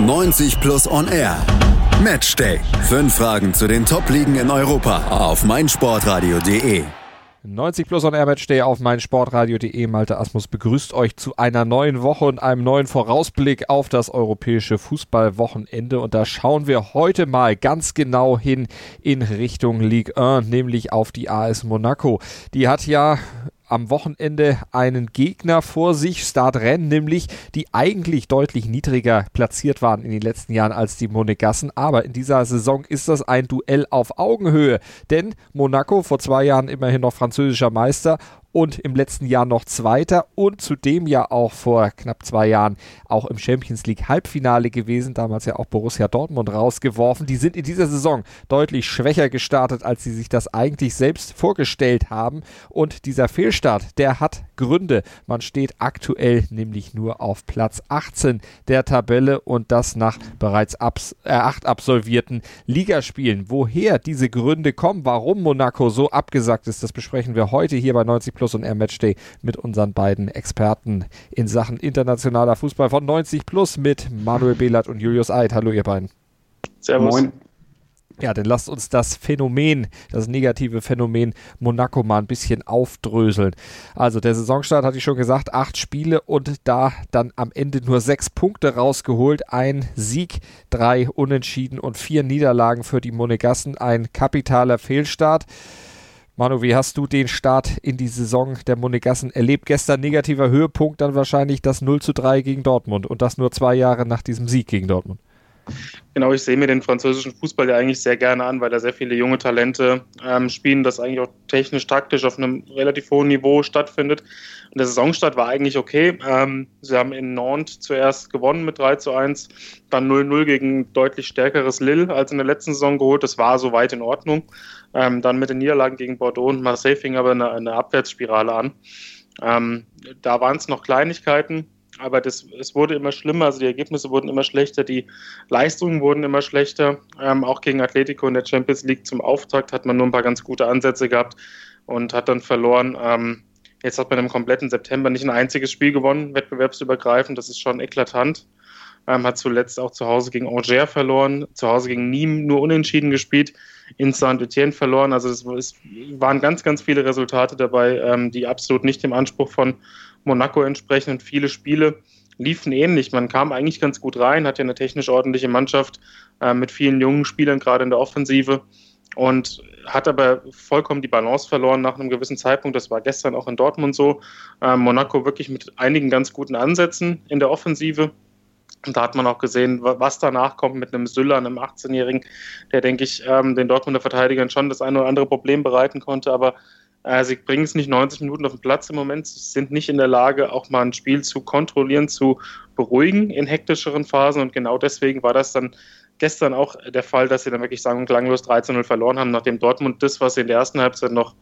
90 Plus On Air. Matchday. Fünf Fragen zu den Top-Ligen in Europa auf meinsportradio.de. 90 Plus on Air Matchday auf meinsportradio.de. Malte Asmus begrüßt euch zu einer neuen Woche und einem neuen Vorausblick auf das europäische Fußballwochenende. Und da schauen wir heute mal ganz genau hin in Richtung Ligue 1, nämlich auf die AS Monaco. Die hat ja am Wochenende einen Gegner vor sich, Start Rennes, nämlich die eigentlich deutlich niedriger platziert waren in den letzten Jahren als die Monegassen. Aber in dieser Saison ist das ein Duell auf Augenhöhe, denn Monaco vor zwei Jahren immerhin noch französischer Meister und im letzten Jahr noch Zweiter und zudem ja auch vor knapp zwei Jahren auch im Champions League Halbfinale gewesen, damals ja auch Borussia Dortmund rausgeworfen. Die sind in dieser Saison deutlich schwächer gestartet, als sie sich das eigentlich selbst vorgestellt haben und dieser Fehlstart, der hat Gründe. Man steht aktuell nämlich nur auf Platz 18 der Tabelle und das nach bereits abs äh, acht absolvierten Ligaspielen. Woher diese Gründe kommen, warum Monaco so abgesagt ist, das besprechen wir heute hier bei 90 Plus und Air Matchday mit unseren beiden Experten in Sachen internationaler Fußball von 90 Plus mit Manuel Behlert und Julius Eid. Hallo ihr beiden. Servus. Moin. Ja, dann lasst uns das Phänomen, das negative Phänomen Monaco mal ein bisschen aufdröseln. Also der Saisonstart hatte ich schon gesagt, acht Spiele und da dann am Ende nur sechs Punkte rausgeholt. Ein Sieg, drei Unentschieden und vier Niederlagen für die Monegassen. Ein kapitaler Fehlstart. Manu, wie hast du den Start in die Saison der Monegassen erlebt? Gestern negativer Höhepunkt, dann wahrscheinlich das 0 zu 3 gegen Dortmund und das nur zwei Jahre nach diesem Sieg gegen Dortmund. Genau, ich sehe mir den französischen Fußball ja eigentlich sehr gerne an, weil da sehr viele junge Talente ähm, spielen, das eigentlich auch technisch, taktisch auf einem relativ hohen Niveau stattfindet. Und der Saisonstart war eigentlich okay. Ähm, sie haben in Nantes zuerst gewonnen mit 3 zu 1, dann 0-0 gegen deutlich stärkeres Lille als in der letzten Saison geholt. Das war soweit in Ordnung. Ähm, dann mit den Niederlagen gegen Bordeaux und Marseille fing aber eine, eine Abwärtsspirale an. Ähm, da waren es noch Kleinigkeiten, aber das, es wurde immer schlimmer, also die Ergebnisse wurden immer schlechter, die Leistungen wurden immer schlechter. Ähm, auch gegen Atletico in der Champions League zum Auftakt hat man nur ein paar ganz gute Ansätze gehabt und hat dann verloren. Ähm, jetzt hat man im kompletten September nicht ein einziges Spiel gewonnen, wettbewerbsübergreifend, das ist schon eklatant. Ähm, hat zuletzt auch zu Hause gegen Angers verloren, zu Hause gegen Nîmes nur unentschieden gespielt in Saint-Etienne verloren. Also es, es, waren ganz, ganz viele Resultate dabei, ähm, die absolut nicht dem Anspruch von Monaco entsprechen. Und viele Spiele liefen ähnlich. Man kam eigentlich ganz gut rein, hat ja eine technisch ordentliche Mannschaft äh, mit vielen jungen Spielern, gerade in der Offensive. Und hat aber vollkommen die Balance verloren nach einem gewissen Zeitpunkt. Das war gestern auch in Dortmund so. Äh, Monaco wirklich mit einigen ganz guten Ansätzen in der Offensive und da hat man auch gesehen, was danach kommt mit einem Süller, einem 18-Jährigen, der, denke ich, ähm, den Dortmunder Verteidigern schon das eine oder andere Problem bereiten konnte. Aber äh, sie bringen es nicht 90 Minuten auf den Platz im Moment. Sie sind nicht in der Lage, auch mal ein Spiel zu kontrollieren, zu beruhigen in hektischeren Phasen. Und genau deswegen war das dann gestern auch der Fall, dass sie dann wirklich sagen, klanglos 13-0 verloren haben, nachdem Dortmund das, was sie in der ersten Halbzeit noch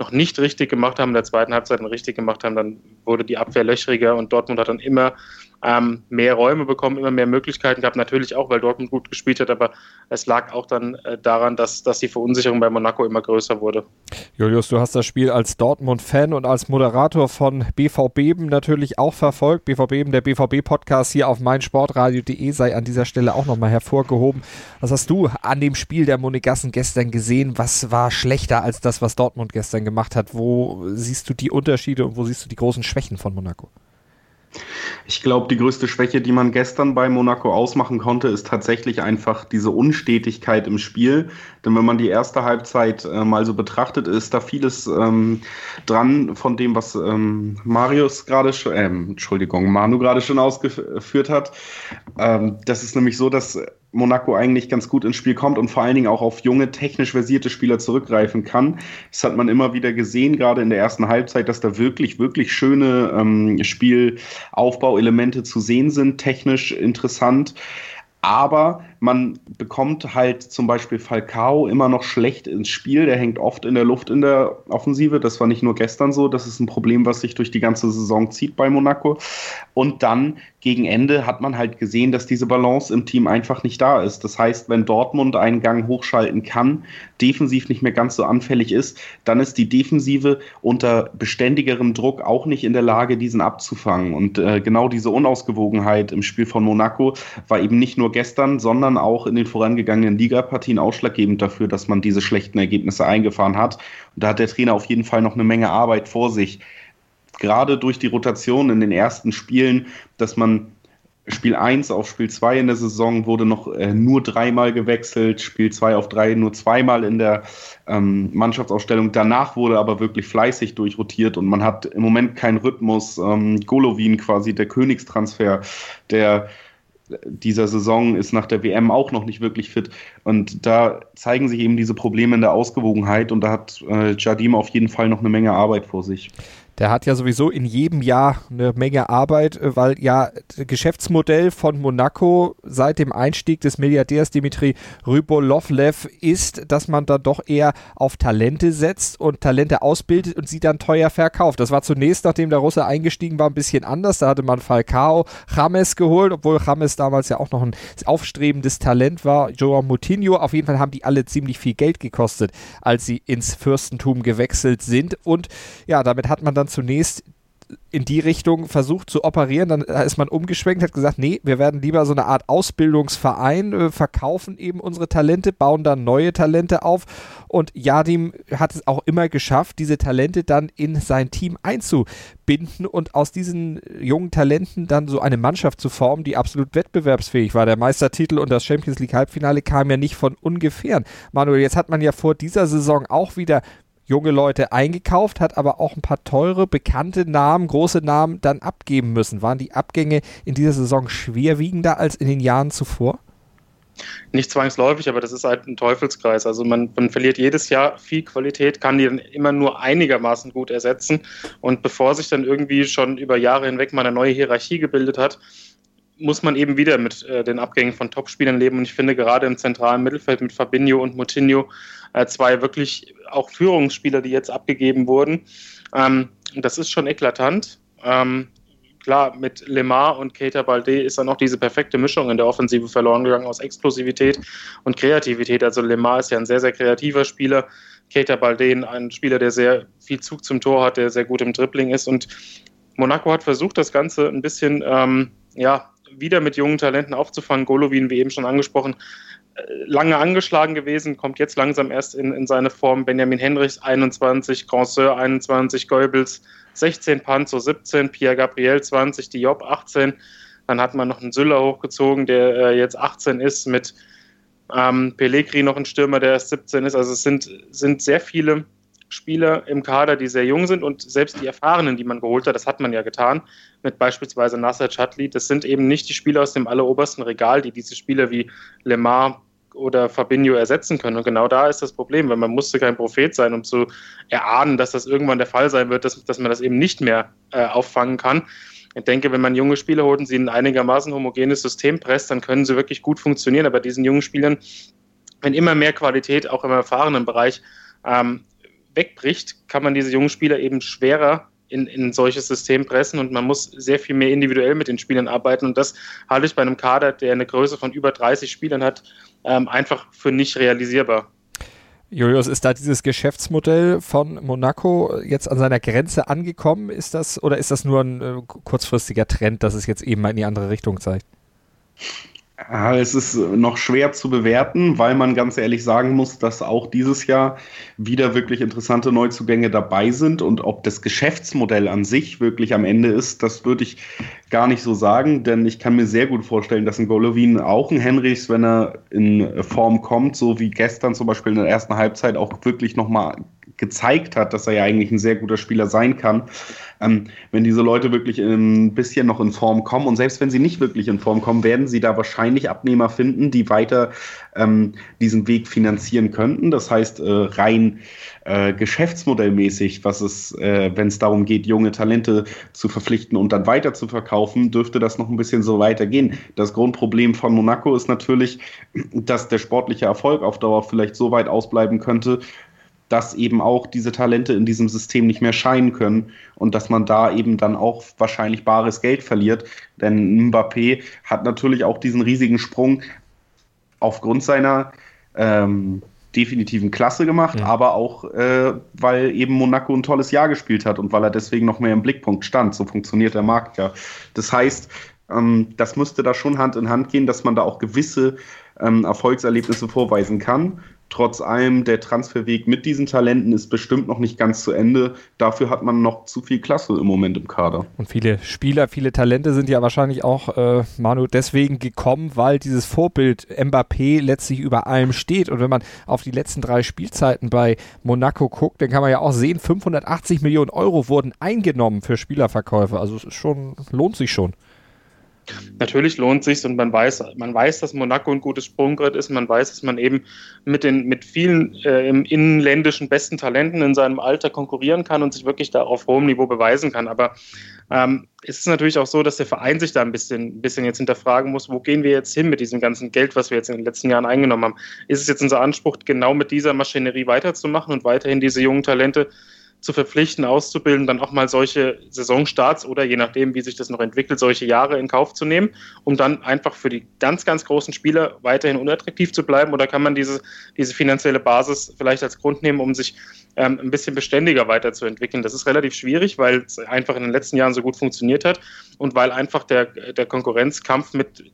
noch nicht richtig gemacht haben, in der zweiten Halbzeit richtig gemacht haben, dann wurde die Abwehr löchriger und Dortmund hat dann immer ähm, mehr Räume bekommen, immer mehr Möglichkeiten gehabt. Natürlich auch, weil Dortmund gut gespielt hat, aber es lag auch dann äh, daran, dass, dass die Verunsicherung bei Monaco immer größer wurde. Julius, du hast das Spiel als Dortmund-Fan und als Moderator von BVB natürlich auch verfolgt. BVB, der BVB-Podcast hier auf meinsportradio.de sei an dieser Stelle auch nochmal hervorgehoben. Was hast du an dem Spiel der Monegassen gestern gesehen? Was war schlechter als das, was Dortmund gestern gemacht hat? Wo siehst du die Unterschiede und wo siehst du die großen Schwächen von Monaco? Ich glaube, die größte Schwäche, die man gestern bei Monaco ausmachen konnte, ist tatsächlich einfach diese Unstetigkeit im Spiel. Denn wenn man die erste Halbzeit äh, mal so betrachtet, ist da vieles ähm, dran von dem, was ähm, Marius gerade schon, äh, Entschuldigung, Manu gerade schon ausgeführt hat. Ähm, das ist nämlich so, dass Monaco eigentlich ganz gut ins Spiel kommt und vor allen Dingen auch auf junge, technisch versierte Spieler zurückgreifen kann. Das hat man immer wieder gesehen, gerade in der ersten Halbzeit, dass da wirklich, wirklich schöne ähm, Spielaufbauelemente zu sehen sind, technisch interessant. Aber Man bekommt halt zum Beispiel Falcao immer noch schlecht ins Spiel. Der hängt oft in der Luft in der Offensive. Das war nicht nur gestern so. Das ist ein Problem, was sich durch die ganze Saison zieht bei Monaco. Und dann gegen Ende hat man halt gesehen, dass diese Balance im Team einfach nicht da ist. Das heißt, wenn Dortmund einen Gang hochschalten kann, defensiv nicht mehr ganz so anfällig ist, dann ist die Defensive unter beständigerem Druck auch nicht in der Lage, diesen abzufangen. Und äh, genau diese Unausgewogenheit im Spiel von Monaco war eben nicht nur gestern, sondern auch in den vorangegangenen Ligapartien ausschlaggebend dafür, dass man diese schlechten Ergebnisse eingefahren hat. Und da hat der Trainer auf jeden Fall noch eine Menge Arbeit vor sich gerade durch die Rotation in den ersten Spielen, dass man Spiel 1 auf Spiel 2 in der Saison wurde noch äh, nur dreimal gewechselt, Spiel 2 auf 3 nur zweimal in der ähm, Mannschaftsausstellung. Danach wurde aber wirklich fleißig durchrotiert und man hat im Moment keinen Rhythmus. Ähm, Golovin quasi der Königstransfer, der dieser Saison ist nach der WM auch noch nicht wirklich fit. Und da zeigen sich eben diese Probleme in der Ausgewogenheit und da hat äh, Jardim auf jeden Fall noch eine Menge Arbeit vor sich. Der hat ja sowieso in jedem Jahr eine Menge Arbeit, äh, weil ja das Geschäftsmodell von Monaco seit dem Einstieg des Milliardärs Dimitri Rybolovlev ist, dass man da doch eher auf Talente setzt und Talente ausbildet und sie dann teuer verkauft. Das war zunächst, nachdem der Russe eingestiegen war, ein bisschen anders. Da hatte man Falcao, James geholt, obwohl James damals ja auch noch ein aufstrebendes Talent war. Joao Moutinho, auf jeden Fall haben die alle ziemlich viel Geld gekostet, als sie ins Fürstentum gewechselt sind. Und ja, damit hat man dann dann zunächst in die Richtung versucht zu operieren. Dann ist man umgeschwenkt, hat gesagt, nee, wir werden lieber so eine Art Ausbildungsverein, äh, verkaufen eben unsere Talente, bauen dann neue Talente auf. Und Jadim hat es auch immer geschafft, diese Talente dann in sein Team einzubinden und aus diesen jungen Talenten dann so eine Mannschaft zu formen, die absolut wettbewerbsfähig war. Der Meistertitel und das Champions League Halbfinale kamen ja nicht von ungefähr. Manuel, jetzt hat man ja vor dieser Saison auch wieder junge Leute eingekauft, hat aber auch ein paar teure, bekannte Namen, große Namen dann abgeben müssen. Waren die Abgänge in dieser Saison schwerwiegender als in den Jahren zuvor? Nicht zwangsläufig, aber das ist halt ein Teufelskreis. Also man, man verliert jedes Jahr viel Qualität, kann die dann immer nur einigermaßen gut ersetzen. Und bevor sich dann irgendwie schon über Jahre hinweg mal eine neue Hierarchie gebildet hat, muss man eben wieder mit äh, den Abgängen von Topspielern leben. Und ich finde gerade im zentralen Mittelfeld mit Fabinho und Moutinho zwei wirklich auch Führungsspieler, die jetzt abgegeben wurden. Ähm, das ist schon eklatant. Ähm, klar, mit Lemar und Keita Balde ist dann auch diese perfekte Mischung in der Offensive verloren gegangen aus Explosivität und Kreativität. Also Lemar ist ja ein sehr, sehr kreativer Spieler. Keita Balde ein Spieler, der sehr viel Zug zum Tor hat, der sehr gut im Dribbling ist. Und Monaco hat versucht, das Ganze ein bisschen ähm, ja, wieder mit jungen Talenten aufzufangen. Golovin, wie eben schon angesprochen, äh, lange angeschlagen gewesen, kommt jetzt langsam erst in, in seine Form. Benjamin Henrichs 21, Grandceur 21, Goebbels 16, Panzo 17, Pierre Gabriel 20, Diop 18. Dann hat man noch einen Süller hochgezogen, der äh, jetzt 18 ist, mit ähm, Pellegrini noch ein Stürmer, der erst 17 ist. Also es sind, sind sehr viele Spieler im Kader, die sehr jung sind und selbst die Erfahrenen, die man geholt hat, das hat man ja getan, mit beispielsweise Nasser Chatli, das sind eben nicht die Spieler aus dem allerobersten Regal, die diese Spieler wie Lemar oder Fabinho ersetzen können. Und genau da ist das Problem, weil man musste kein Prophet sein, um zu erahnen, dass das irgendwann der Fall sein wird, dass, dass man das eben nicht mehr äh, auffangen kann. Ich denke, wenn man junge Spieler holt und sie in ein einigermaßen homogenes System presst, dann können sie wirklich gut funktionieren. Aber diesen jungen Spielern, wenn immer mehr Qualität auch im erfahrenen Bereich ähm, wegbricht, kann man diese jungen Spieler eben schwerer in, in ein solches System pressen und man muss sehr viel mehr individuell mit den Spielern arbeiten. Und das halte ich bei einem Kader, der eine Größe von über 30 Spielern hat, ähm, einfach für nicht realisierbar. Julius, ist da dieses Geschäftsmodell von Monaco jetzt an seiner Grenze angekommen? Ist das oder ist das nur ein äh, kurzfristiger Trend, dass es jetzt eben mal in die andere Richtung zeigt? Es ist noch schwer zu bewerten, weil man ganz ehrlich sagen muss, dass auch dieses Jahr wieder wirklich interessante Neuzugänge dabei sind. Und ob das Geschäftsmodell an sich wirklich am Ende ist, das würde ich gar nicht so sagen, denn ich kann mir sehr gut vorstellen, dass ein Golovin auch ein Henrichs, wenn er in Form kommt, so wie gestern zum Beispiel in der ersten Halbzeit auch wirklich nochmal gezeigt hat, dass er ja eigentlich ein sehr guter Spieler sein kann. Ähm, wenn diese Leute wirklich ein bisschen noch in Form kommen und selbst wenn sie nicht wirklich in Form kommen, werden sie da wahrscheinlich Abnehmer finden, die weiter ähm, diesen Weg finanzieren könnten. Das heißt, äh, rein äh, geschäftsmodellmäßig, was es, äh, wenn es darum geht, junge Talente zu verpflichten und dann weiter zu verkaufen, dürfte das noch ein bisschen so weitergehen. Das Grundproblem von Monaco ist natürlich, dass der sportliche Erfolg auf Dauer vielleicht so weit ausbleiben könnte, dass eben auch diese Talente in diesem System nicht mehr scheinen können und dass man da eben dann auch wahrscheinlich bares Geld verliert. Denn Mbappé hat natürlich auch diesen riesigen Sprung aufgrund seiner ähm, definitiven Klasse gemacht, mhm. aber auch, äh, weil eben Monaco ein tolles Jahr gespielt hat und weil er deswegen noch mehr im Blickpunkt stand. So funktioniert der Markt ja. Das heißt, ähm, das müsste da schon Hand in Hand gehen, dass man da auch gewisse ähm, Erfolgserlebnisse vorweisen kann. Trotz allem, der Transferweg mit diesen Talenten ist bestimmt noch nicht ganz zu Ende. Dafür hat man noch zu viel Klasse im Moment im Kader. Und viele Spieler, viele Talente sind ja wahrscheinlich auch, äh, Manu, deswegen gekommen, weil dieses Vorbild Mbappé letztlich über allem steht. Und wenn man auf die letzten drei Spielzeiten bei Monaco guckt, dann kann man ja auch sehen, 580 Millionen Euro wurden eingenommen für Spielerverkäufe. Also es ist schon, lohnt sich schon. Natürlich lohnt sich und man weiß, man weiß, dass Monaco ein gutes Sprungbrett ist. Man weiß, dass man eben mit den mit vielen äh, inländischen besten Talenten in seinem Alter konkurrieren kann und sich wirklich da auf hohem Niveau beweisen kann. Aber ähm, es ist natürlich auch so, dass der Verein sich da ein bisschen, ein bisschen jetzt hinterfragen muss, wo gehen wir jetzt hin mit diesem ganzen Geld, was wir jetzt in den letzten Jahren eingenommen haben? Ist es jetzt unser Anspruch, genau mit dieser Maschinerie weiterzumachen und weiterhin diese jungen Talente zu verpflichten, auszubilden, dann auch mal solche Saisonstarts oder je nachdem, wie sich das noch entwickelt, solche Jahre in Kauf zu nehmen, um dann einfach für die ganz, ganz großen Spieler weiterhin unattraktiv zu bleiben? Oder kann man diese, diese finanzielle Basis vielleicht als Grund nehmen, um sich ähm, ein bisschen beständiger weiterzuentwickeln? Das ist relativ schwierig, weil es einfach in den letzten Jahren so gut funktioniert hat und weil einfach der, der Konkurrenzkampf mit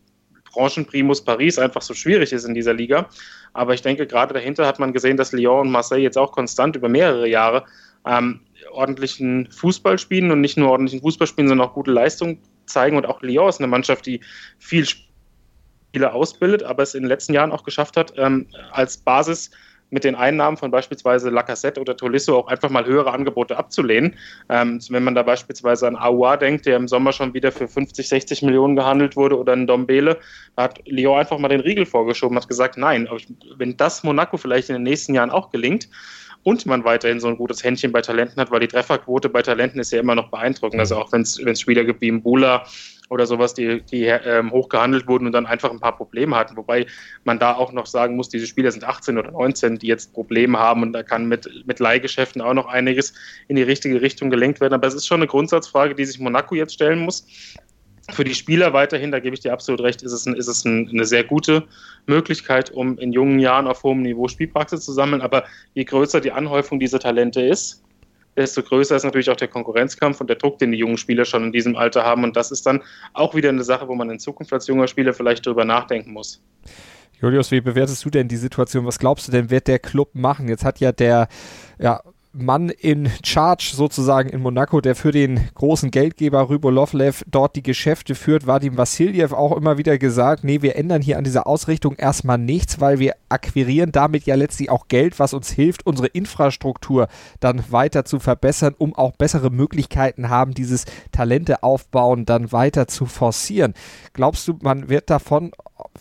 Branchenprimus Paris einfach so schwierig ist in dieser Liga. Aber ich denke, gerade dahinter hat man gesehen, dass Lyon und Marseille jetzt auch konstant über mehrere Jahre ähm, ordentlichen Fußball spielen und nicht nur ordentlichen Fußball spielen, sondern auch gute Leistung zeigen. Und auch Lyon ist eine Mannschaft, die viel Spieler ausbildet, aber es in den letzten Jahren auch geschafft hat, ähm, als Basis mit den Einnahmen von beispielsweise Lacassette oder Tolisso auch einfach mal höhere Angebote abzulehnen. Ähm, wenn man da beispielsweise an Aouar denkt, der im Sommer schon wieder für 50, 60 Millionen gehandelt wurde, oder an Dombele, da hat Lyon einfach mal den Riegel vorgeschoben, hat gesagt, nein, wenn das Monaco vielleicht in den nächsten Jahren auch gelingt, und man weiterhin so ein gutes Händchen bei Talenten hat, weil die Trefferquote bei Talenten ist ja immer noch beeindruckend. Also auch wenn es Spieler gibt wie Mbula oder sowas, die, die ähm, hoch gehandelt wurden und dann einfach ein paar Probleme hatten. Wobei man da auch noch sagen muss, diese Spieler sind 18 oder 19, die jetzt Probleme haben und da kann mit, mit Leihgeschäften auch noch einiges in die richtige Richtung gelenkt werden. Aber es ist schon eine Grundsatzfrage, die sich Monaco jetzt stellen muss für die Spieler weiterhin, da gebe ich dir absolut recht, ist es, ein, ist es ein, eine sehr gute Möglichkeit, um in jungen Jahren auf hohem Niveau Spielpraxis zu sammeln. Aber je größer die Anhäufung dieser Talente ist, desto größer ist natürlich auch der Konkurrenzkampf und der Druck, den die jungen Spieler schon in diesem Alter haben. Und das ist dann auch wieder eine Sache, wo man in Zukunft als junger Spieler vielleicht darüber nachdenken muss. Julius, wie bewertest du denn die Situation? Was glaubst du denn, wird der Club machen? Jetzt hat ja der ja, Mann in Charge sozusagen in Monaco, der für den großen Geldgeber Rybolovlev dort die Geschäfte führt, Vadim Vassiljev auch immer wieder gesagt, nee, wir ändern hier an dieser Ausrichtung erstmal nichts, weil wir akquirieren damit ja letztlich auch Geld, was uns hilft, unsere Infrastruktur dann weiter zu verbessern, um auch bessere Möglichkeiten haben, dieses Talente aufbauen dann weiter zu forcieren. Glaubst du, man wird davon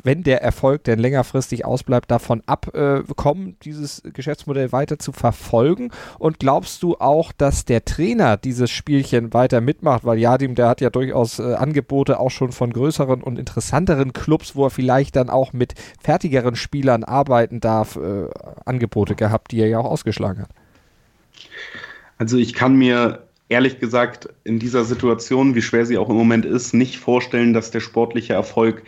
wenn der Erfolg denn längerfristig ausbleibt, davon abkommen, äh, dieses Geschäftsmodell weiter zu verfolgen? Und glaubst du auch, dass der Trainer dieses Spielchen weiter mitmacht? Weil Jadim, der hat ja durchaus äh, Angebote auch schon von größeren und interessanteren Clubs, wo er vielleicht dann auch mit fertigeren Spielern arbeiten darf, äh, Angebote gehabt, die er ja auch ausgeschlagen hat. Also ich kann mir ehrlich gesagt in dieser Situation, wie schwer sie auch im Moment ist, nicht vorstellen, dass der sportliche Erfolg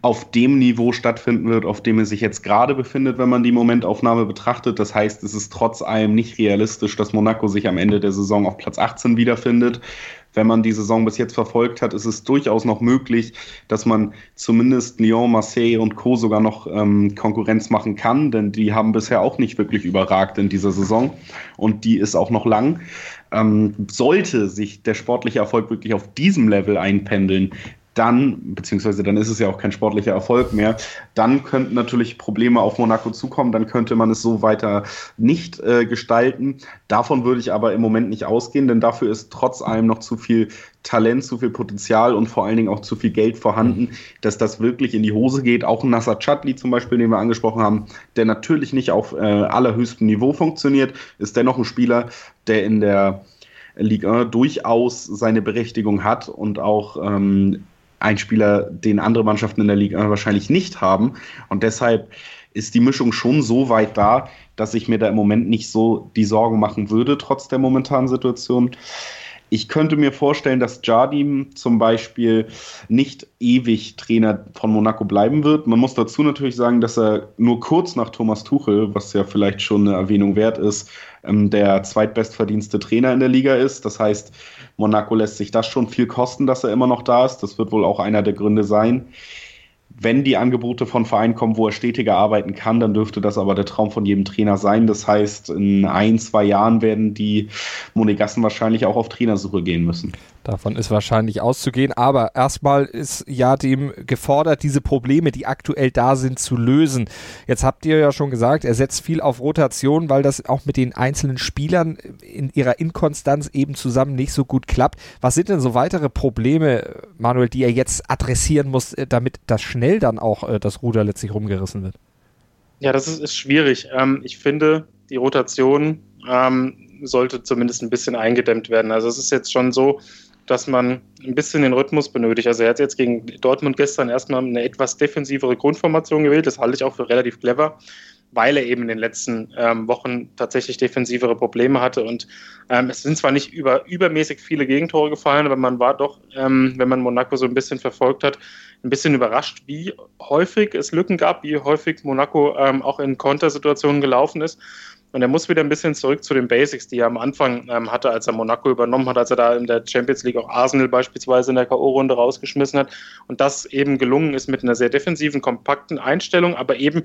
auf dem Niveau stattfinden wird, auf dem er sich jetzt gerade befindet, wenn man die Momentaufnahme betrachtet. Das heißt, es ist trotz allem nicht realistisch, dass Monaco sich am Ende der Saison auf Platz 18 wiederfindet. Wenn man die Saison bis jetzt verfolgt hat, ist es durchaus noch möglich, dass man zumindest Lyon, Marseille und Co. sogar noch ähm, Konkurrenz machen kann, denn die haben bisher auch nicht wirklich überragt in dieser Saison und die ist auch noch lang. Ähm, sollte sich der sportliche Erfolg wirklich auf diesem Level einpendeln, dann, beziehungsweise dann ist es ja auch kein sportlicher Erfolg mehr, dann könnten natürlich Probleme auf Monaco zukommen, dann könnte man es so weiter nicht äh, gestalten. Davon würde ich aber im Moment nicht ausgehen, denn dafür ist trotz allem noch zu viel Talent, zu viel Potenzial und vor allen Dingen auch zu viel Geld vorhanden, dass das wirklich in die Hose geht. Auch ein Nasser Chadli zum Beispiel, den wir angesprochen haben, der natürlich nicht auf äh, allerhöchstem Niveau funktioniert, ist dennoch ein Spieler, der in der Ligue 1 durchaus seine Berechtigung hat und auch ähm, ein Spieler, den andere Mannschaften in der Liga wahrscheinlich nicht haben. Und deshalb ist die Mischung schon so weit da, dass ich mir da im Moment nicht so die Sorgen machen würde, trotz der momentanen Situation. Ich könnte mir vorstellen, dass Jardim zum Beispiel nicht ewig Trainer von Monaco bleiben wird. Man muss dazu natürlich sagen, dass er nur kurz nach Thomas Tuchel, was ja vielleicht schon eine Erwähnung wert ist, ähm, der zweitbestverdienste Trainer in der Liga ist. Das heißt, Monaco lässt sich das schon viel kosten, dass er immer noch da ist. Das wird wohl auch einer der Gründe sein wenn die Angebote von Vereinen kommen, wo er stetiger arbeiten kann, dann dürfte das aber der Traum von jedem Trainer sein. Das heißt, in ein, zwei Jahren werden die Monegassen wahrscheinlich auch auf Trainersuche gehen müssen. Davon ist wahrscheinlich auszugehen. Aber erstmal ist ja dem gefordert, diese Probleme, die aktuell da sind, zu lösen. Jetzt habt ihr ja schon gesagt, er setzt viel auf Rotation, weil das auch mit den einzelnen Spielern in ihrer Inkonstanz eben zusammen nicht so gut klappt. Was sind denn so weitere Probleme, Manuel, die er jetzt adressieren muss, damit das schnell schnell dann auch äh, das Ruder letztlich rumgerissen wird. Ja, das ist, ist schwierig. Ähm, ich finde, die Rotation ähm, sollte zumindest ein bisschen eingedämmt werden. Also es ist jetzt schon so, dass man ein bisschen den Rhythmus benötigt. Also er hat jetzt gegen Dortmund gestern erstmal eine etwas defensivere Grundformation gewählt. Das halte ich auch für relativ clever weil er eben in den letzten ähm, Wochen tatsächlich defensivere Probleme hatte. Und ähm, es sind zwar nicht über, übermäßig viele Gegentore gefallen, aber man war doch, ähm, wenn man Monaco so ein bisschen verfolgt hat, ein bisschen überrascht, wie häufig es Lücken gab, wie häufig Monaco ähm, auch in Kontersituationen gelaufen ist. Und er muss wieder ein bisschen zurück zu den Basics, die er am Anfang ähm, hatte, als er Monaco übernommen hat, als er da in der Champions League auch Arsenal beispielsweise in der K.O.-Runde rausgeschmissen hat. Und das eben gelungen ist mit einer sehr defensiven, kompakten Einstellung, aber eben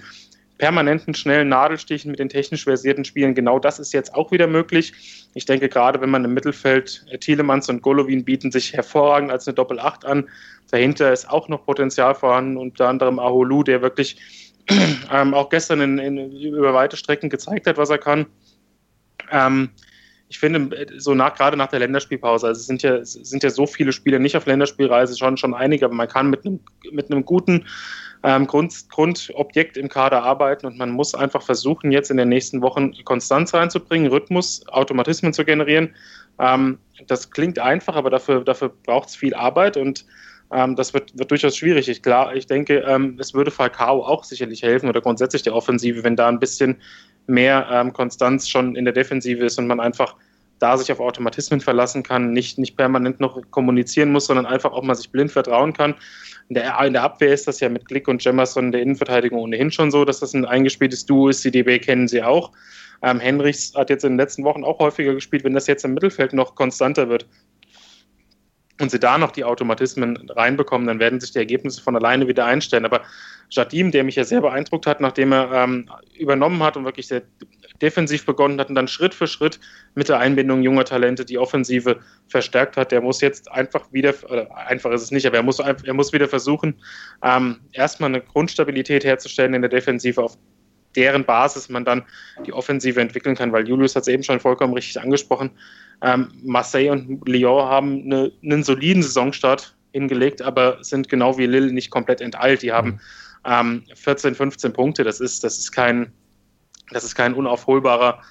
permanenten schnellen Nadelstichen mit den technisch versierten Spielen. Genau das ist jetzt auch wieder möglich. Ich denke, gerade wenn man im Mittelfeld äh, Thielemanns und Golovin bieten sich hervorragend als eine Doppel-8 an. Dahinter ist auch noch Potenzial vorhanden, unter anderem Aholu, der wirklich ähm, auch gestern in, in, über weite Strecken gezeigt hat, was er kann. Ähm, ich finde, so nach, gerade nach der Länderspielpause, also es sind ja, es sind ja so viele Spieler nicht auf Länderspielreise, schon, schon einige, aber man kann mit einem, mit einem guten ähm, Grund, Grundobjekt im Kader arbeiten und man muss einfach versuchen, jetzt in den nächsten Wochen Konstanz reinzubringen, Rhythmus, Automatismen zu generieren. Ähm, das klingt einfach, aber dafür, dafür braucht es viel Arbeit und ähm, das wird, wird durchaus schwierig. Ich, klar, ich denke, ähm, es würde Falcao auch sicherlich helfen oder grundsätzlich der Offensive, wenn da ein bisschen mehr ähm, Konstanz schon in der Defensive ist und man einfach da sich auf Automatismen verlassen kann, nicht, nicht permanent noch kommunizieren muss, sondern einfach auch mal sich blind vertrauen kann. In der, in der Abwehr ist das ja mit Glick und Jemerson in der Innenverteidigung ohnehin schon so, dass das ein eingespieltes Duo ist. Die DB kennen sie auch. Ähm, Henrichs hat jetzt in den letzten Wochen auch häufiger gespielt. Wenn das jetzt im Mittelfeld noch konstanter wird und sie da noch die Automatismen reinbekommen, dann werden sich die Ergebnisse von alleine wieder einstellen. Aber Jadim, der mich ja sehr beeindruckt hat, nachdem er ähm, übernommen hat und wirklich sehr defensiv begonnen hat und dann Schritt für Schritt mit der Einbindung junger Talente die Offensive verstärkt hat. Der muss jetzt einfach wieder, einfach ist es nicht, aber er muss, er muss wieder versuchen, ähm, erstmal eine Grundstabilität herzustellen in der Defensive, auf deren Basis man dann die Offensive entwickeln kann, weil Julius hat es eben schon vollkommen richtig angesprochen. Ähm, Marseille und Lyon haben eine, einen soliden Saisonstart hingelegt, aber sind genau wie Lille nicht komplett enteilt. Die haben ähm, 14, 15 Punkte. Das ist, das ist kein, das ist kein unaufholbarer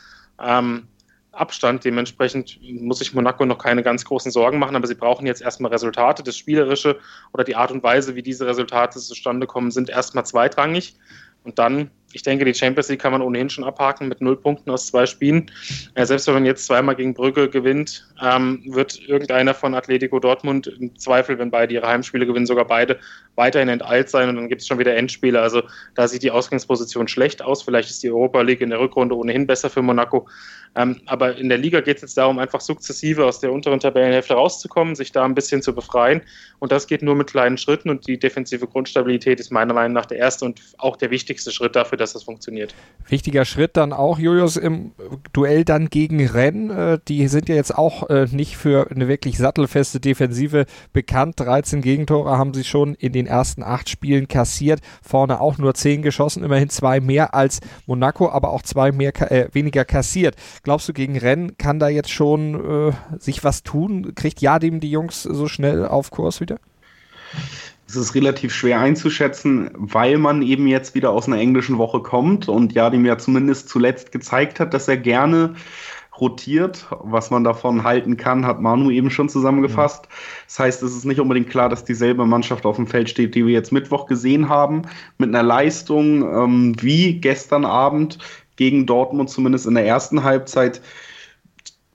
ähm, Abstand. Dementsprechend muss sich Monaco noch keine ganz großen Sorgen machen, aber sie brauchen jetzt erstmal Resultate. Das Spielerische oder die Art und Weise, wie diese Resultate zustande kommen, sind erstmal zweitrangig. Und dann, ich denke, die Champions League kann man ohnehin schon abhaken mit null Punkten aus zwei Spielen. Äh, selbst wenn man jetzt zweimal gegen Brügge gewinnt, ähm, wird irgendeiner von Atletico Dortmund im Zweifel, wenn beide ihre Heimspiele gewinnen, sogar beide weiterhin enteilt sein und dann gibt es schon wieder Endspiele. Also da sieht die Ausgangsposition schlecht aus. Vielleicht ist die Europa League in der Rückrunde ohnehin besser für Monaco. Ähm, aber in der Liga geht es jetzt darum, einfach sukzessive aus der unteren Tabellenhälfte rauszukommen, sich da ein bisschen zu befreien. Und das geht nur mit kleinen Schritten und die defensive Grundstabilität ist meiner Meinung nach der erste und auch der wichtigste Schritt dafür, dass das funktioniert. Wichtiger Schritt dann auch, Julius, im Duell dann gegen Rennes. Äh, die sind ja jetzt auch äh, nicht für eine wirklich sattelfeste Defensive bekannt. 13 Gegentore haben sie schon in den ersten acht Spielen kassiert. Vorne auch nur 10 geschossen, immerhin zwei mehr als Monaco, aber auch zwei mehr, äh, weniger kassiert. Glaubst du, gegen Rennes kann da jetzt schon äh, sich was tun? Kriegt Jadim die Jungs so schnell auf Kurs wieder? Es ist relativ schwer einzuschätzen, weil man eben jetzt wieder aus einer englischen Woche kommt und Jadim ja zumindest zuletzt gezeigt hat, dass er gerne rotiert. Was man davon halten kann, hat Manu eben schon zusammengefasst. Das heißt, es ist nicht unbedingt klar, dass dieselbe Mannschaft auf dem Feld steht, die wir jetzt Mittwoch gesehen haben, mit einer Leistung ähm, wie gestern Abend gegen Dortmund, zumindest in der ersten Halbzeit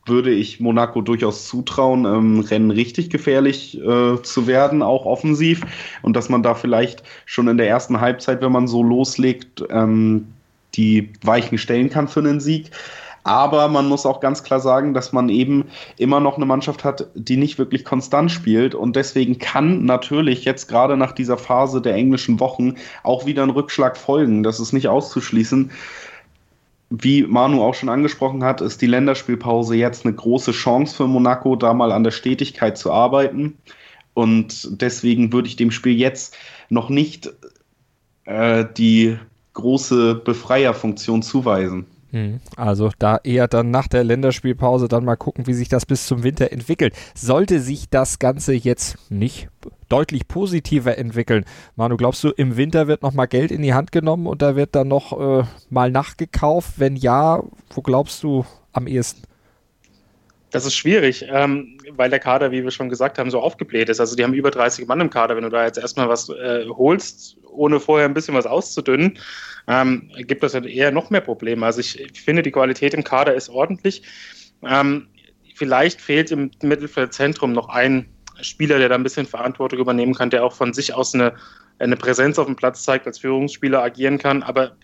würde ich Monaco durchaus zutrauen, ähm, Rennen richtig gefährlich äh, zu werden, auch offensiv. Und dass man da vielleicht schon in der ersten Halbzeit, wenn man so loslegt, ähm, die Weichen stellen kann für einen Sieg. Aber man muss auch ganz klar sagen, dass man eben immer noch eine Mannschaft hat, die nicht wirklich konstant spielt. Und deswegen kann natürlich jetzt gerade nach dieser Phase der englischen Wochen auch wieder ein Rückschlag folgen. Das ist nicht auszuschließen wie Manu auch schon angesprochen hat, ist die Länderspielpause jetzt eine große Chance für Monaco, da mal an der Stetigkeit zu arbeiten. Und deswegen würde ich dem Spiel jetzt noch nicht äh, die große Befreierfunktion zuweisen. Hm, also da eher dann nach der Länderspielpause dann mal gucken, wie sich das bis zum Winter entwickelt. Sollte sich das Ganze jetzt nicht deutlich positiver entwickeln, Manu, glaubst du, im Winter wird nochmal Geld in die Hand genommen und da wird dann noch äh, mal nachgekauft? Wenn ja, wo glaubst du am ehesten? Das ist schwierig, ähm, weil der Kader, wie wir schon gesagt haben, so aufgebläht ist. Also die haben über 30 Mann im Kader. Wenn du da jetzt erstmal was äh, holst, ohne vorher ein bisschen was auszudünnen, ähm, gibt das eher noch mehr Probleme. Also ich, ich, finde, die Qualität im Kader ist ordentlich. Ähm, vielleicht fehlt im Mittelfeldzentrum noch ein Spieler, der da ein bisschen Verantwortung übernehmen kann, der auch von sich aus eine, eine Präsenz auf dem Platz zeigt, als Führungsspieler agieren kann. Aber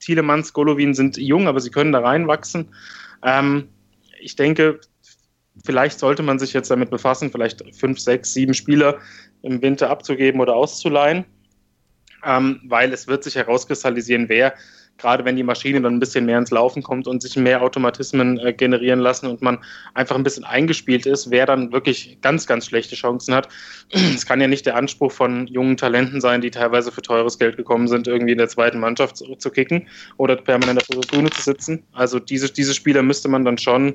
Thielemanns, Golovin sind jung, aber sie können da reinwachsen. Ähm, ich denke, vielleicht sollte man sich jetzt damit befassen, vielleicht fünf, sechs, sieben Spieler im Winter abzugeben oder auszuleihen ähm, weil es wird sich herauskristallisieren, wer, gerade wenn die Maschine dann ein bisschen mehr ins Laufen kommt und sich mehr Automatismen äh, generieren lassen und man einfach ein bisschen eingespielt ist, wer dann wirklich ganz, ganz schlechte Chancen hat. Es kann ja nicht der Anspruch von jungen Talenten sein, die teilweise für teures Geld gekommen sind, irgendwie in der zweiten Mannschaft zu, zu kicken oder permanent auf der Tribüne zu sitzen. Also diese, diese Spieler müsste man dann schon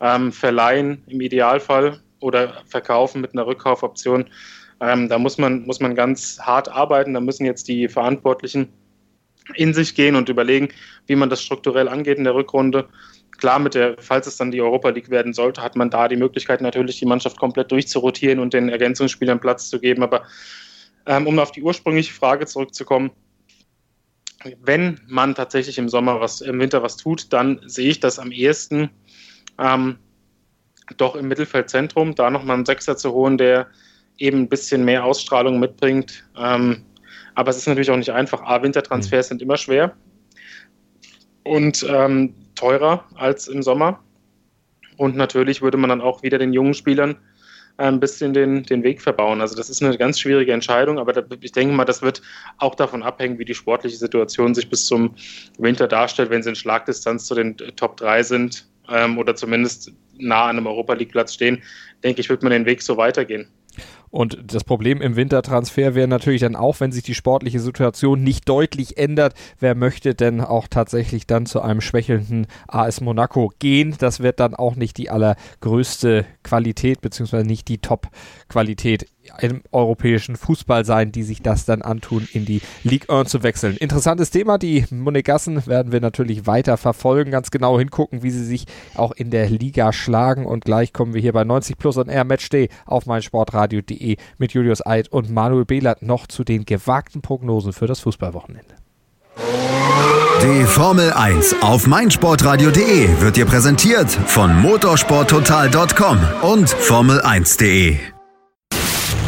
ähm, verleihen im Idealfall oder verkaufen mit einer Rückkaufoption ähm, da muss man, muss man ganz hart arbeiten. Da müssen jetzt die Verantwortlichen in sich gehen und überlegen, wie man das strukturell angeht in der Rückrunde. Klar, mit der, falls es dann die Europa League werden sollte, hat man da die Möglichkeit, natürlich die Mannschaft komplett durchzurotieren und den Ergänzungsspielern Platz zu geben. Aber ähm, um auf die ursprüngliche Frage zurückzukommen, wenn man tatsächlich im Sommer was, im Winter was tut, dann sehe ich das am ehesten ähm, doch im Mittelfeldzentrum, da nochmal einen Sechser zu holen, der eben ein bisschen mehr Ausstrahlung mitbringt. Ähm, aber es ist natürlich auch nicht einfach. A, Wintertransfers mhm. sind immer schwer und ähm, teurer als im Sommer. Und natürlich würde man dann auch wieder den jungen Spielern äh, ein bisschen den, den Weg verbauen. Also das ist eine ganz schwierige Entscheidung, aber da, ich denke mal, das wird auch davon abhängen, wie die sportliche Situation sich bis zum Winter darstellt, wenn sie in Schlagdistanz zu den Top 3 sind ähm, oder zumindest nah an einem Europa League Platz stehen, denke ich, wird man den Weg so weitergehen. Und das Problem im Wintertransfer wäre natürlich dann auch, wenn sich die sportliche Situation nicht deutlich ändert, wer möchte denn auch tatsächlich dann zu einem schwächelnden AS Monaco gehen? Das wird dann auch nicht die allergrößte Qualität, beziehungsweise nicht die Top-Qualität im europäischen Fußball sein, die sich das dann antun, in die Ligue 1 zu wechseln. Interessantes Thema. Die Monegassen werden wir natürlich weiter verfolgen, ganz genau hingucken, wie sie sich auch in der Liga schlagen. Und gleich kommen wir hier bei 90 Plus und Air Matchday auf meinsportradio.de mit Julius Eid und Manuel Behlert noch zu den gewagten Prognosen für das Fußballwochenende. Die Formel 1 auf meinsportradio.de wird dir präsentiert von motorsporttotal.com und Formel1.de.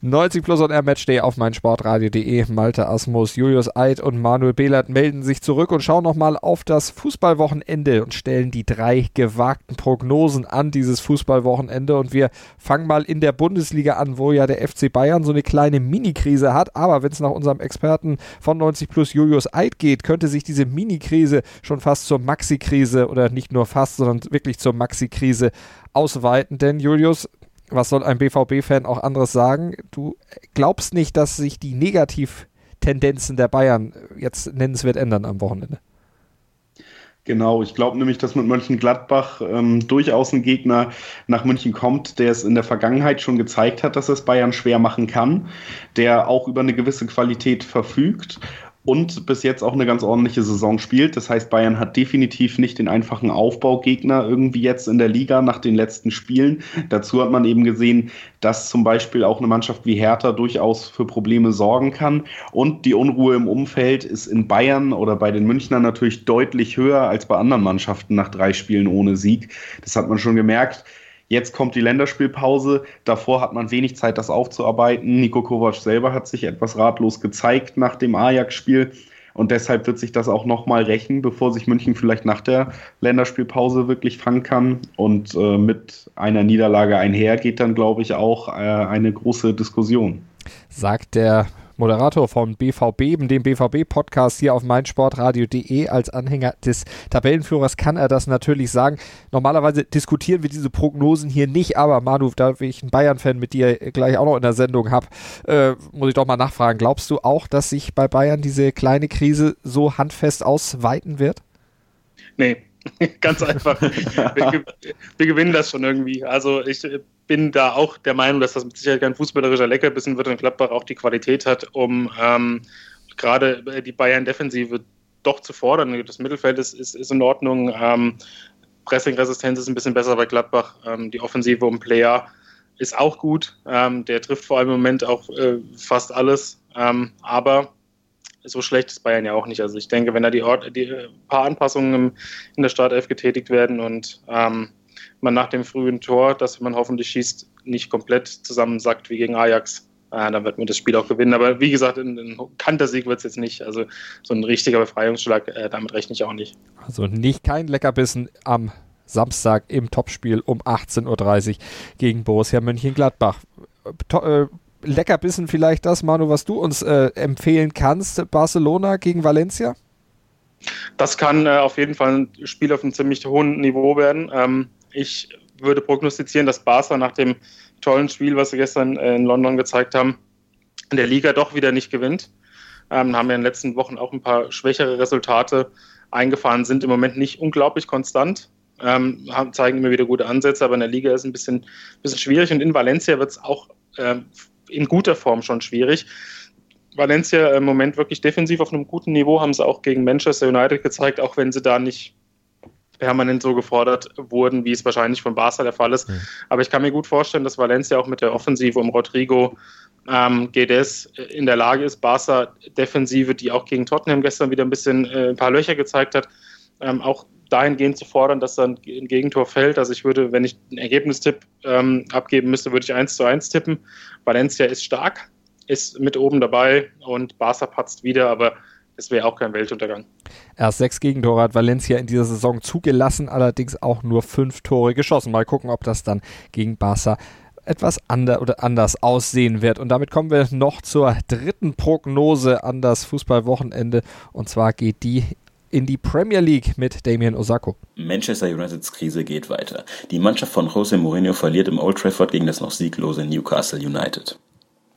90 Plus und Air Matchday auf meinsportradio.de. Malte Asmus, Julius Eid und Manuel Behlert melden sich zurück und schauen nochmal auf das Fußballwochenende und stellen die drei gewagten Prognosen an dieses Fußballwochenende. Und wir fangen mal in der Bundesliga an, wo ja der FC Bayern so eine kleine Mini-Krise hat. Aber wenn es nach unserem Experten von 90 Plus Julius Eid geht, könnte sich diese Mini-Krise schon fast zur Maxi-Krise oder nicht nur fast, sondern wirklich zur Maxi-Krise ausweiten. Denn Julius, was soll ein BVB-Fan auch anderes sagen? Du glaubst nicht, dass sich die Negativtendenzen der Bayern jetzt nennenswert ändern am Wochenende. Genau, ich glaube nämlich, dass mit Mönchengladbach ähm, durchaus ein Gegner nach München kommt, der es in der Vergangenheit schon gezeigt hat, dass es Bayern schwer machen kann, der auch über eine gewisse Qualität verfügt und bis jetzt auch eine ganz ordentliche Saison spielt. Das heißt, Bayern hat definitiv nicht den einfachen Aufbaugegner irgendwie jetzt in der Liga nach den letzten Spielen. Dazu hat man eben gesehen, dass zum Beispiel auch eine Mannschaft wie Hertha durchaus für Probleme sorgen kann. Und die Unruhe im Umfeld ist in Bayern oder bei den Münchnern natürlich deutlich höher als bei anderen Mannschaften nach drei Spielen ohne Sieg. Das hat man schon gemerkt. Jetzt kommt die Länderspielpause. Davor hat man wenig Zeit, das aufzuarbeiten. Nico Kovac selber hat sich etwas ratlos gezeigt nach dem Ajax-Spiel. Und deshalb wird sich das auch nochmal rächen, bevor sich München vielleicht nach der Länderspielpause wirklich fangen kann. Und äh, mit einer Niederlage einher geht dann, glaube ich, auch äh, eine große Diskussion. Sagt der Moderator von BVB, dem BVB-Podcast hier auf meinsportradio.de als Anhänger des Tabellenführers kann er das natürlich sagen. Normalerweise diskutieren wir diese Prognosen hier nicht, aber Manu, da ich einen Bayern-Fan mit dir gleich auch noch in der Sendung habe, äh, muss ich doch mal nachfragen. Glaubst du auch, dass sich bei Bayern diese kleine Krise so handfest ausweiten wird? Nee, ganz einfach. wir, wir, gewinnen das schon irgendwie. Also ich bin da auch der Meinung, dass das mit Sicherheit kein fußballerischer Leckerbissen wird und Gladbach auch die Qualität hat, um ähm, gerade die Bayern-Defensive doch zu fordern. Das Mittelfeld ist, ist, ist in Ordnung. Ähm, Pressing-Resistenz ist ein bisschen besser bei Gladbach. Ähm, die Offensive um Player ist auch gut. Ähm, der trifft vor allem im Moment auch äh, fast alles. Ähm, aber so schlecht ist Bayern ja auch nicht. Also ich denke, wenn da die, Ort, die äh, paar Anpassungen im, in der Startelf getätigt werden und ähm, man nach dem frühen Tor, das man hoffentlich schießt, nicht komplett zusammensackt wie gegen Ajax. Äh, dann wird man das Spiel auch gewinnen. Aber wie gesagt, ein, ein Kantersieg wird es jetzt nicht. Also so ein richtiger Befreiungsschlag, äh, damit rechne ich auch nicht. Also nicht kein Leckerbissen am Samstag im Topspiel um 18.30 Uhr gegen Borussia Mönchengladbach. To äh, Leckerbissen vielleicht das, Manu, was du uns äh, empfehlen kannst. Barcelona gegen Valencia? Das kann äh, auf jeden Fall ein Spiel auf einem ziemlich hohen Niveau werden. Ähm, ich würde prognostizieren, dass Barca nach dem tollen Spiel, was sie gestern in London gezeigt haben, in der Liga doch wieder nicht gewinnt. Ähm, haben ja in den letzten Wochen auch ein paar schwächere Resultate eingefahren, sind im Moment nicht unglaublich konstant, ähm, haben, zeigen immer wieder gute Ansätze, aber in der Liga ist es ein bisschen, bisschen schwierig und in Valencia wird es auch ähm, in guter Form schon schwierig. Valencia im Moment wirklich defensiv auf einem guten Niveau, haben sie auch gegen Manchester United gezeigt, auch wenn sie da nicht permanent so gefordert wurden, wie es wahrscheinlich von Barca der Fall ist. Mhm. Aber ich kann mir gut vorstellen, dass Valencia auch mit der Offensive um Rodrigo ähm, Gedes in der Lage ist, Barca Defensive, die auch gegen Tottenham gestern wieder ein bisschen äh, ein paar Löcher gezeigt hat, ähm, auch dahingehend zu fordern, dass dann ein Gegentor fällt. Also ich würde, wenn ich einen Ergebnistipp ähm, abgeben müsste, würde ich 1 zu 1 tippen. Valencia ist stark, ist mit oben dabei und Barca patzt wieder, aber es wäre auch kein Weltuntergang. Erst sechs Gegentore hat Valencia in dieser Saison zugelassen, allerdings auch nur fünf Tore geschossen. Mal gucken, ob das dann gegen Barca etwas ander oder anders aussehen wird. Und damit kommen wir noch zur dritten Prognose an das Fußballwochenende. Und zwar geht die in die Premier League mit Damien Osako. Manchester Uniteds Krise geht weiter. Die Mannschaft von Jose Mourinho verliert im Old Trafford gegen das noch sieglose Newcastle United.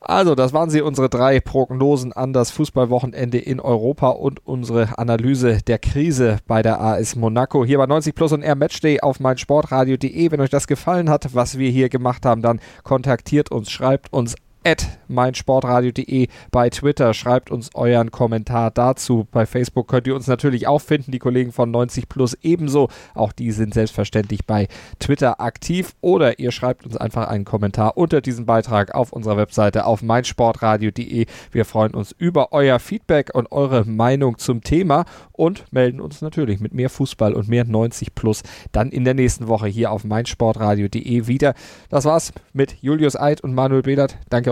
Also, das waren sie, unsere drei Prognosen an das Fußballwochenende in Europa und unsere Analyse der Krise bei der AS Monaco. Hier bei 90 Plus und Air Matchday auf meinsportradio.de. Wenn euch das gefallen hat, was wir hier gemacht haben, dann kontaktiert uns, schreibt uns at meinsportradio.de bei Twitter. Schreibt uns euren Kommentar dazu. Bei Facebook könnt ihr uns natürlich auch finden, die Kollegen von 90 Plus ebenso. Auch die sind selbstverständlich bei Twitter aktiv. Oder ihr schreibt uns einfach einen Kommentar unter diesem Beitrag auf unserer Webseite auf meinsportradio.de. Wir freuen uns über euer Feedback und eure Meinung zum Thema und melden uns natürlich mit mehr Fußball und mehr 90 Plus dann in der nächsten Woche hier auf meinsportradio.de wieder. Das war's mit Julius Eid und Manuel Bedert. Danke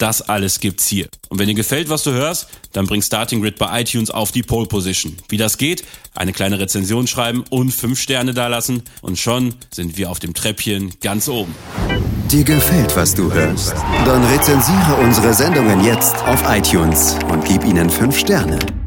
das alles gibt's hier. Und wenn dir gefällt, was du hörst, dann bring Starting Grid bei iTunes auf die Pole Position. Wie das geht? Eine kleine Rezension schreiben und fünf Sterne dalassen und schon sind wir auf dem Treppchen ganz oben. Dir gefällt, was du hörst? Dann rezensiere unsere Sendungen jetzt auf iTunes und gib ihnen fünf Sterne.